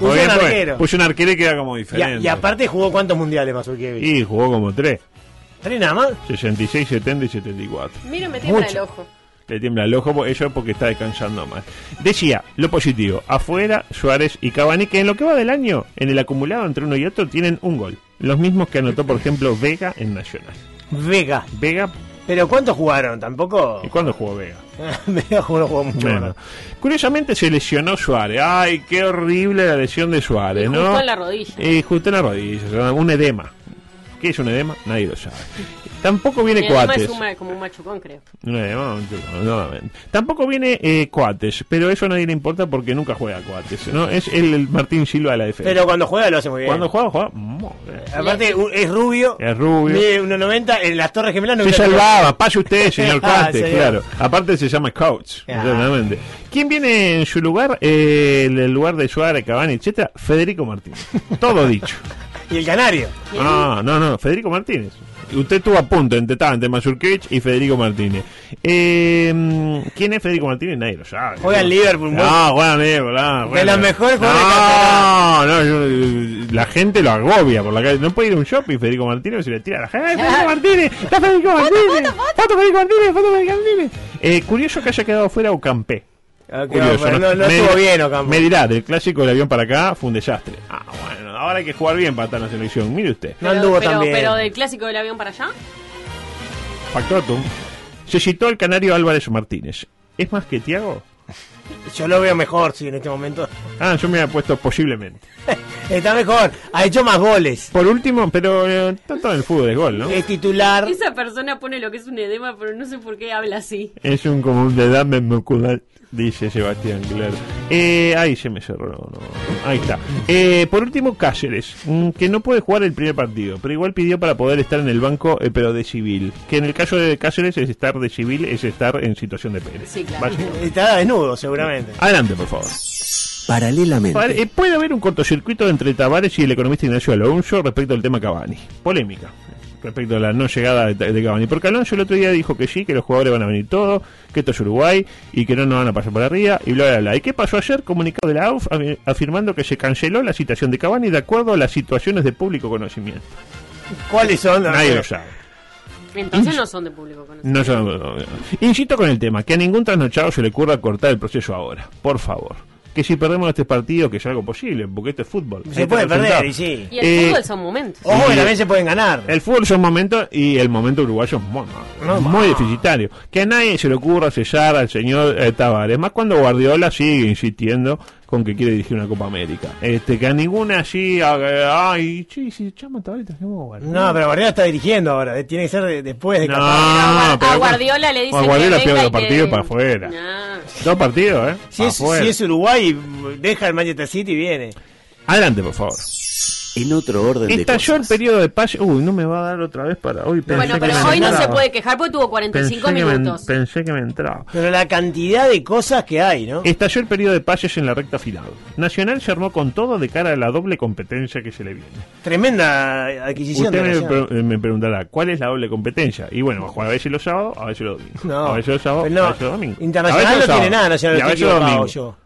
un arquero. Puso un arquero y queda como Y, a- diferente. y aparte jugó cuántos mundiales Mazurkiewicz. Y jugó como tres. ¿Tres nada más? 66, 70 y 74. Mira, me tiembla Mucho. el ojo. Le tiembla el ojo, eso es porque está descansando más. Decía, lo positivo, afuera Suárez y Cavani, que en lo que va del año, en el acumulado entre uno y otro, tienen un gol. Los mismos que anotó, por ejemplo, Vega en Nacional. Vega. Vega, ¿Pero cuántos jugaron? Tampoco. ¿y cuándo jugó Vega? Vega jugó, jugó mucho. Bueno, curiosamente se lesionó Suárez. Ay, qué horrible la lesión de Suárez, Y ¿no? justo en la rodilla. Y justo en la rodilla, un edema. ¿Qué es un edema? Nadie lo sabe. Tampoco viene edema Coates. es un como un machucón, creo. Un edema, un chulo, no, no. Tampoco viene eh, Coates, pero eso a nadie le importa porque nunca juega Coates. ¿no? Es el, el Martín Silva de la defensa. Pero cuando juega lo hace muy bien. Cuando juega, juega muy bien. Aparte, es rubio. Es rubio. Mide 1.90. En las Torres Gemelas no Se salvaba, pase usted, señor Ah, Coates, señor. claro. Aparte se llama Coach, Ah. exactamente. ¿Quién viene en su lugar? Eh, en el lugar de Suárez, Cavani, etcétera, Federico Martínez. Todo dicho. Y el Canario. Ah, no, no, Federico Martínez. Usted estuvo a punto entre, entre Mazurkiewicz y Federico Martínez. Eh, ¿Quién es Federico Martínez? Nadie lo sabe. Juega en Liverpool. No, juega en Liverpool. ah, De bueno. los mejores jugadores No, no, yo- la gente lo agobia por la calle. No puede ir a un shopping Federico Martínez y se le tira a la gente. ¡Eh, Federico Martínez! ¡Está Federico Martínez! ¡Foto, Federico Martínez! ¡Foto, Federico Martínez! Eh, curioso que haya quedado fuera Ocampé. Ah, Curioso, no, no, no estuvo bien Ocampo. Me dirá, del clásico del avión para acá fue un desastre. Ah, bueno, ahora hay que jugar bien para estar en la selección. Mire usted. No anduvo pero, tan bien. pero del clásico del avión para allá. Factotum. Se citó al canario Álvarez Martínez. ¿Es más que Tiago? Yo lo veo mejor, sí, en este momento. Ah, yo me había puesto posiblemente. Está mejor, ha hecho más goles. Por último, pero eh, todo en el fútbol de gol, ¿no? Es titular. Esa persona pone lo que es un edema, pero no sé por qué habla así. Es un común de edad muscular, dice Sebastián, claro. Eh, ahí se me cerró. no. Ahí está. Eh, por último, Cáceres, mm, que no puede jugar el primer partido, pero igual pidió para poder estar en el banco, eh, pero de civil. Que en el caso de Cáceres es estar de civil, es estar en situación de Pérez. Sí, claro. Desnudo, seguramente. Adelante, por favor. Paralelamente. Eh, puede haber un cortocircuito entre Tavares y el economista Ignacio Alonso respecto al tema Cavani. Polémica respecto a la no llegada de, de Cavani. Porque Alonso el otro día dijo que sí, que los jugadores van a venir todos, que esto es Uruguay y que no nos van a pasar por arriba y bla, bla, bla. ¿Y qué pasó ayer? Comunicado de la AUF afi- afirmando que se canceló la citación de Cavani de acuerdo a las situaciones de público conocimiento. ¿Cuáles son? Nadie lo sabe. Entonces no son de público conocido. No son- no, no. Insisto con el tema, que a ningún trasnochado se le ocurra cortar el proceso ahora, por favor. Que si perdemos este partido, que es algo posible, porque esto es fútbol. Se puede perder, y sí. Y el Eh, fútbol son momentos. Ojo, y- también se pueden ganar. El fútbol son momentos y el momento uruguayo es muy, muy deficitario. Que a nadie se le ocurra sellar al señor eh, Tavares, más cuando Guardiola sigue insistiendo con que quiere dirigir una Copa América. Este, que a ninguna allí ay, sí, si llama a Tavares, trajimos a Guardiola. No, pero Guardiola está dirigiendo ahora. eh, Tiene que ser de- después de No, Qatar. pero a Guardiola le dicen a Guardiola que pierde venga los y que- partidos para afuera. Nah. Dos partidos, ¿eh? Si es, afuera. si es Uruguay, deja el Manchester City y viene. Adelante, por favor. En otro orden de Estalló el periodo de pase. Uy, no me va a dar otra vez para hoy. pensé Bueno, que pero hoy no se puede quejar porque tuvo 45 Pensé que me- minutos. pensé que me entraba. Pero la cantidad de cosas que hay, ¿no? Estalló el periodo de pases en la recta final. Nacional se armó con todo de cara a la doble competencia que se le viene. Tremenda adquisición. Usted de me, pre- me preguntará, ¿cuál es la doble competencia? Y bueno, va a jugar a veces los sábados, a veces los domingos. No. A veces los sábados, no, a veces los domingos. Internacional A veces los no tiene nada, Nacional, Y a veces los domingos. yo.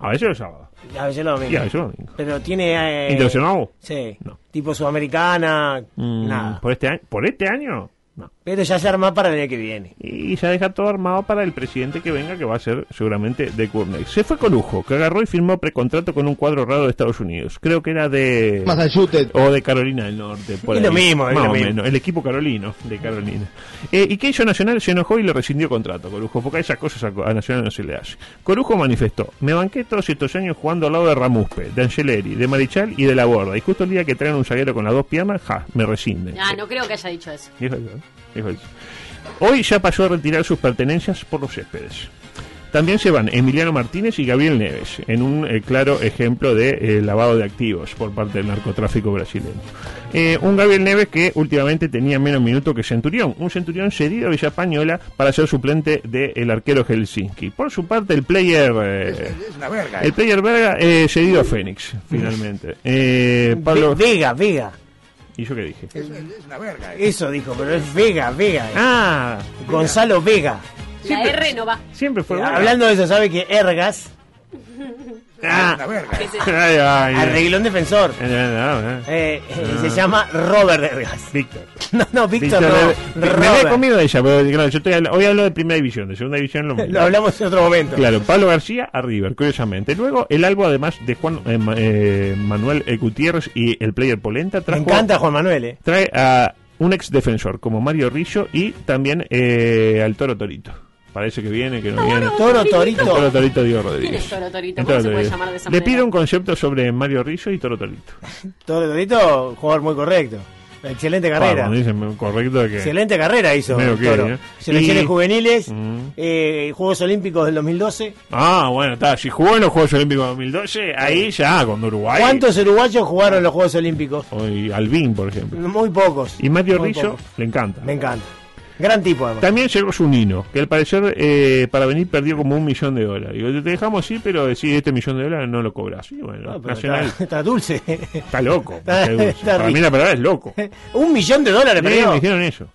A veces los sábados. A veces lo mismo. Y a veces los domingos. Pero tiene. eh, ¿Internacional? Sí. No. Tipo sudamericana. Mm, Nada. ¿Por este año? ¿Por este año? No. Pero ya se arma para el año que viene. Y ya deja todo armado para el presidente que venga, que va a ser seguramente de Curnex. Se fue con lujo, que agarró y firmó precontrato con un cuadro raro de Estados Unidos. Creo que era de. Massachusetts. O de Carolina del Norte. Por Es ahí. lo mismo, es Más lo o mismo. menos. El equipo carolino de Carolina. Eh, ¿Y qué hizo Nacional? Se enojó y le rescindió contrato, Corujo, porque a esas cosas a, a Nacional no se le hace. Corujo manifestó: Me banqué todos estos años jugando al lado de Ramuspe, de Angeleri, de Marichal y de la Borda. Y justo el día que traen un zaguero con las dos piernas, ja, me rescinden. Ah, no creo que haya dicho eso. Dijo eso. Dijo eso. Hoy ya pasó a retirar sus pertenencias por los céspedes. También se van Emiliano Martínez y Gabriel Neves, en un eh, claro ejemplo de eh, lavado de activos por parte del narcotráfico brasileño. Eh, un Gabriel Neves que últimamente tenía menos minutos que Centurión, un Centurión cedido a Villa Española para ser suplente del arquero Helsinki. Por su parte, el player. Es una verga. el player eh, cedido a Fénix, finalmente. Pablo. Ve- Vega, Vega. ¿Y yo qué dije? Es, es una verga. Eso dijo, pero es Vega, Vega. Ah, Gonzalo Vega. La R no va. siempre fue. Eh, bueno. Hablando de eso, ¿sabe que Ergas Ah, Una verga. ¿Qué es eso? ay, ay, arregló un defensor? Eh, eh. Eh, eh, Se llama Robert Ergas. Víctor. No, no, Víctor Víctor, no. me, me había Robert. comido ella, pero claro, yo estoy hoy hablo de primera división, de segunda división lo hablamos en otro momento. Claro, Pablo García a River, curiosamente. Luego, el Albo, además de Juan eh, Ma- eh, Manuel Gutiérrez y el player Polenta, Me trajo, encanta Juan Manuel, ¿eh? trae a un ex defensor como Mario Rillo y también eh, al Toro Torito. Parece que viene, que no viene. Toro El Torito. Toro Torito Diego ¿Quién Rodríguez. es Toro Torito? ¿Cómo Toro se puede llamar de esa Le manera? pido un concepto sobre Mario Rillo y Toro Torito. Toro Torito, jugador muy correcto. Excelente carrera. Dicen correcto que... Excelente carrera hizo Medio que, Toro. ¿eh? Selecciones Y- juveniles, Mm. eh, Juegos Olímpicos del 2012. Ah, bueno, está. Si jugó en los Juegos Olímpicos 2012, ahí ya, con Uruguay. ¿Cuántos uruguayos jugaron en los Juegos Olímpicos? Hoy Albín, por ejemplo. Muy pocos. Y Mario Rizzo pocos. le encanta. Me encanta. Gran tipo, además. También llegó su Nino, que al parecer eh, para venir perdió como un millón de dólares. Digo, te dejamos sí, pero si este millón de dólares no lo cobras. Y bueno, No, pero Nacional está, está dulce. está, loco. Está- está dulce. está para mí la palabra es loco. Un millón de dólares Sí, perdió. me dijeron eso.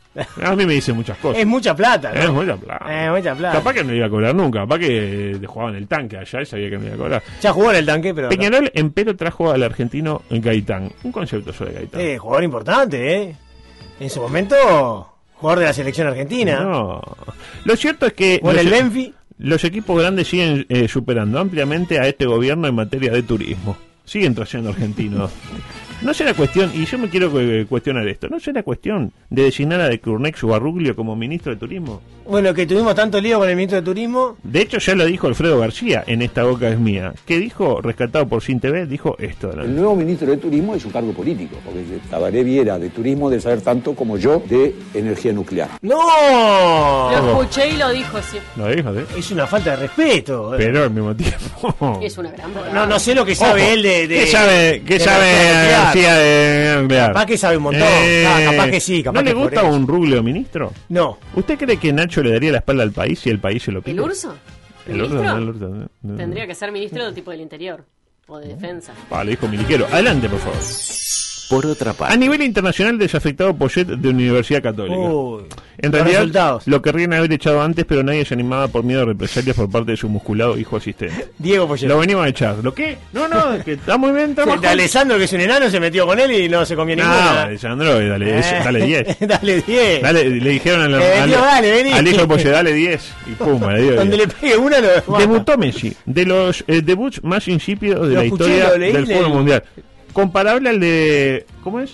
A mí me dicen muchas cosas. Es mucha plata. ¿no? Es mucha plata. Es mucha plata. Capaz que no iba a cobrar nunca. Capaz que eh, jugaba en el tanque allá y sabía que no iba a cobrar. Ya jugó en el tanque, pero. Peñarol, empero, trajo al argentino Gaitán. Un concepto sobre Gaitán. Eh, jugador importante, ¿eh? En su momento, jugador de la selección argentina. No. Lo cierto es que Con los, el Benfi. los equipos grandes siguen eh, superando ampliamente a este gobierno en materia de turismo. Siguen trayendo argentinos. No será cuestión, y yo me quiero eh, cuestionar esto, ¿no será cuestión de designar a De Curnex o a Ruglio como ministro de Turismo? Bueno, que tuvimos tanto lío con el ministro de Turismo. De hecho, ya lo dijo Alfredo García en Esta Boca es Mía, que dijo, rescatado por Sin TV, dijo esto. El nuevo ministro de Turismo es un cargo político, porque Tabaré Viera de Turismo debe saber tanto como yo de energía nuclear. ¡No! Lo escuché y lo dijo, sí. Lo dijo, ¿sí? Es una falta de respeto. Pero al mismo tiempo... Es una gran No, no sé lo que sabe Ojo, él de, de- ¿Qué sabe, qué de sabe energía nuclear. García de nuclear? Capaz que sabe un montón. Ah, capaz que sí, capaz ¿No le que gusta un Ruglio ministro? No. ¿Usted cree que Nacho le daría la espalda al país si el país se lo pide? ¿El urso? El urso, el urso, no, no. Tendría que ser ministro tipo del interior o de defensa. Ah, le dijo Miliquero. Adelante, por favor. Por otra A parte, nivel internacional, desafectado Poyet de Universidad Católica. Uy, en realidad, resultados. lo querrían haber echado antes, pero nadie se animaba por miedo a represalias por parte de su musculado hijo asistente. Diego Poyet. Lo venimos a echar. ¿Lo qué? No, no, que está muy bien trabajando. de Alessandro, que es un enano, se metió con él y no se comió No, ninguna. Alessandro, dale, Eh, dale 10. dale 10. Dale, le dijeron al, Eh, al- dale, vení. al hijo de Poyet, dale 10. Y pum, le dio Donde 10. le pegue una, lo Debutó Messi, de los eh, debuts más insípidos de Lo la escuché, historia leí del fútbol el- mundial. Comparable al de. ¿Cómo es?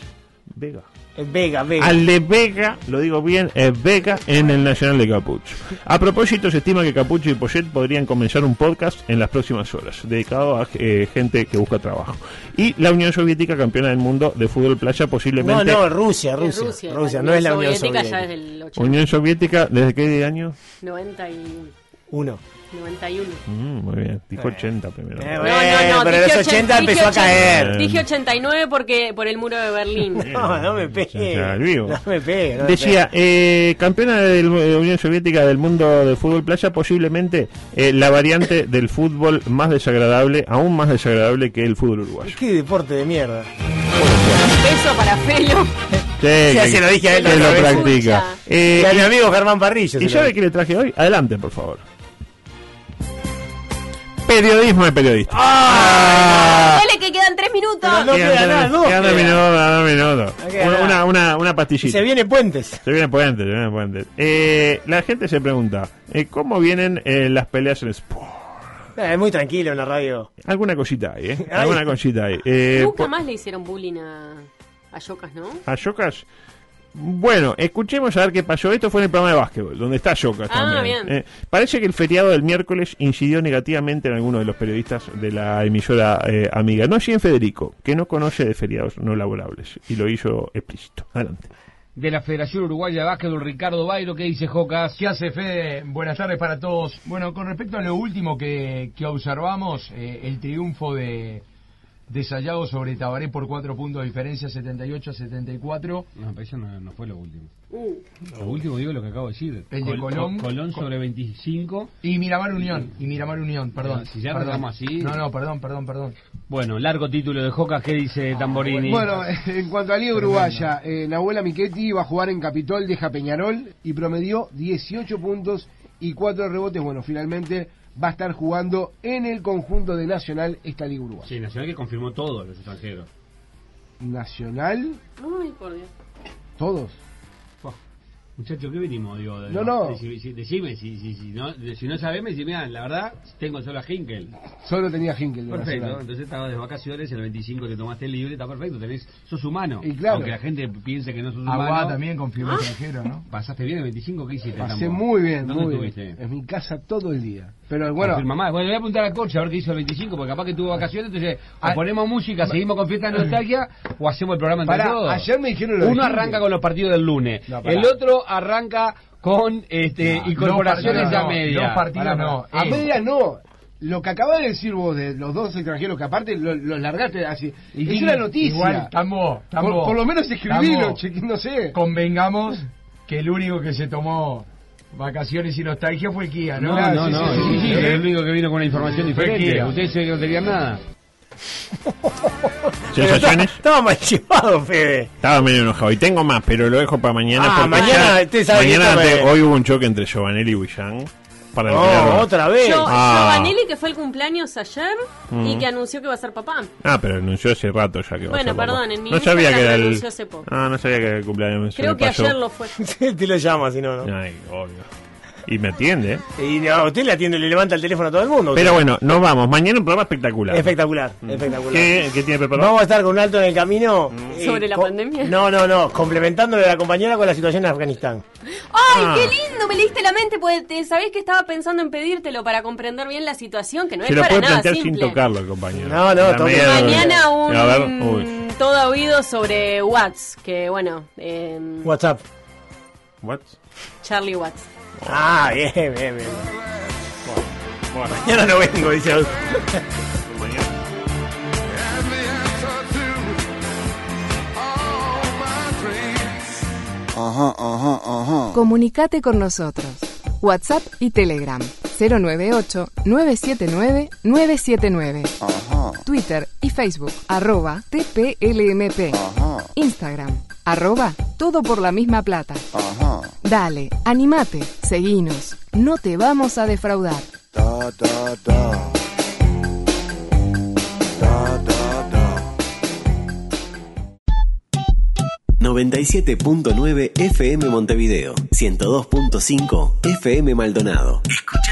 Vega. Eh, Vega, Vega. Al de Vega, lo digo bien, es Vega en el Nacional de Capucho. A propósito, se estima que Capucho y Poyet podrían comenzar un podcast en las próximas horas, dedicado a eh, gente que busca trabajo. Y la Unión Soviética, campeona del mundo de fútbol playa, No, posiblemente. no, Rusia, Es Rusia. Rusia, Rusia, no es la Unión Soviética Soviética. ya es del 80, Unión Soviética, ¿desde qué año? 90 y Uno. 91. Mm, muy bien, dijo 80 primero. Eh, No, no, no, pero dije los 80 80 empezó a dije caer. Dije 89 porque por el muro de Berlín. No, no me pegue. Ya, al vivo. No me pegue. no me Decía, eh, campeona de la Unión Soviética del mundo de fútbol playa, posiblemente eh, la variante del fútbol más desagradable, aún más desagradable que el fútbol uruguayo. Qué deporte de mierda. Beso para Felo. Sí, Ya que- se lo dije a él que lo vez. practica. Eh, Y a mi amigo Germán Parrillo. ¿Y sabe qué le traje hoy? Adelante, por favor. Periodismo de periodista. Dale que quedan 3 minutos. Pero no Quedan queda nada, tres- dos quedan minutos, dos minutos. No queda Una, una, una, una pastillita. Se viene Puentes. Se viene puente, se viene puente. Eh, la gente se pregunta, eh, ¿cómo vienen eh, las peleas en Sport? Eh, Es muy tranquilo en la radio. Alguna cosita hay, ¿eh? Alguna cosita hay. Eh, Nunca más le hicieron bullying a, a Yocas, ¿no? ¿A Yocas? Bueno, escuchemos a ver qué pasó. Esto fue en el programa de básquetbol, donde está Yocas Ah, también. bien. Eh, parece que el feriado del miércoles incidió negativamente en algunos de los periodistas de la emisora eh, amiga. No así en Federico, que no conoce de feriados no laborables. Y lo hizo explícito. Adelante. de la Federación Uruguaya de Básquetbol, Ricardo Bairo, ¿qué dice Jocas? ¿Qué hace Fede? Buenas tardes para todos. Bueno, con respecto a lo último que, que observamos, eh, el triunfo de, de Sayago sobre Tabaré por cuatro puntos de diferencia, 78 a 74. No, pero eso no, no fue lo último. Uh. Lo último digo lo que acabo de decir. El de Col- Colón. Col- Colón sobre 25. Y Miramar Unión, y Miramar Unión, perdón. Si ya perdón. así. No, no, perdón, perdón, perdón. Bueno, largo título de Jocas, ¿qué dice Tamborini? Bueno, en cuanto a Liga Uruguaya, eh, Nahuela Miquetti iba a jugar en Capitol, deja Peñarol y promedió 18 puntos y 4 rebotes. Bueno, finalmente va a estar jugando en el conjunto de Nacional esta Liga Uruguaya. Sí, Nacional que confirmó todo los extranjeros. Nacional, Ay, por Dios. todos. Muchachos, ¿qué venimos? Digo, No, no. Decime, si, decime, si, si, si no, si no sabés, me decís, mirá, la verdad, tengo solo a Hinkel. Solo tenía Hinkel. Perfecto, entonces estabas de vacaciones, el 25 te tomaste el libre, está perfecto, tenés, sos humano. Y claro. Aunque la gente piense que no sos Aguá humano. también confirmó ¿Ah? extranjero, ¿no? ¿Pasaste bien el 25? ¿Qué hiciste? Pasé muy bien, ¿Dónde muy estuviste? bien. En mi casa todo el día. Pero bueno, Confirma más. Bueno, le voy a apuntar al coche a ver qué hizo el 25, porque capaz que tuvo vacaciones, entonces Ah, o ponemos música, seguimos con fiesta de nostalgia, o hacemos el programa entre Pará, todos. ayer me dijeron Uno arranca con los partidos del lunes, el otro arranca con este No, incorporaciones ya partidos media. dos partidos Pará, no. A eh. media no. Lo que acabas de decir vos de los dos extranjeros, que aparte los lo largaste así. Y es una noticia. Igual, Tambo, Tambo, por, por lo menos escribilo, no sé. Convengamos que el único que se tomó vacaciones y nostalgia fue el Kia, ¿no? No, no, no, Sí, sí, sí, es sí. el único que vino con una información diferente. Ustedes no tenían nada. ¿Sensaciones? Estaba mal llevado, Fede. Estaba medio enojado. Y tengo más, pero lo dejo para mañana. Ah, porque mañana, ya- usted sabe que mañana te- hoy hubo un choque entre Giovanelli y Willian. Para No, el otra vez. Yo, Ah. Giovanelli, que fue el cumpleaños ayer y Mm. que anunció que va a ser papá. Ah, pero anunció hace rato ya que va a Bueno, ser papá. perdón, en mi No sabía que era lo el. anunció hace poco. Ah, no sabía que era el cumpleaños. Creo que pasó. ayer lo fue. Te lo llama, si no, no. Ay, obvio. Y me atiende. Y no, usted le atiende, le levanta el teléfono a todo el mundo. Pero bueno, nos vamos. Mañana un programa espectacular. Espectacular, espectacular. ¿Qué, qué tiene preparado? Vamos a estar con un alto en el camino. eh, ¿Sobre la pandemia? No, no, no. Complementándole a la compañera con la situación en Afganistán. ¡Ay, Ah. qué lindo! Me leíste la mente, pues te- sabés que estaba pensando en pedírtelo para comprender bien la situación, que no Se es lo para puede nada plantear sin simple. tocarlo, el compañero. No, no, Mañana un A ver, uy. todo oído sobre Watts, que bueno, eh, WhatsApp. What? Charlie Watts. Ah, bien, bien, bien. Bueno, mañana no vengo, dice. Ajá, ajá, ajá. Comunicate con nosotros. WhatsApp y Telegram 098-979-979. Ajá. Twitter y Facebook arroba TPLMP. Instagram arroba todo por la misma plata. Ajá. Dale, animate, seguinos. No te vamos a defraudar. Da, da, da. Da, da, da. 97.9 FM Montevideo, 102.5 FM Maldonado. Escucha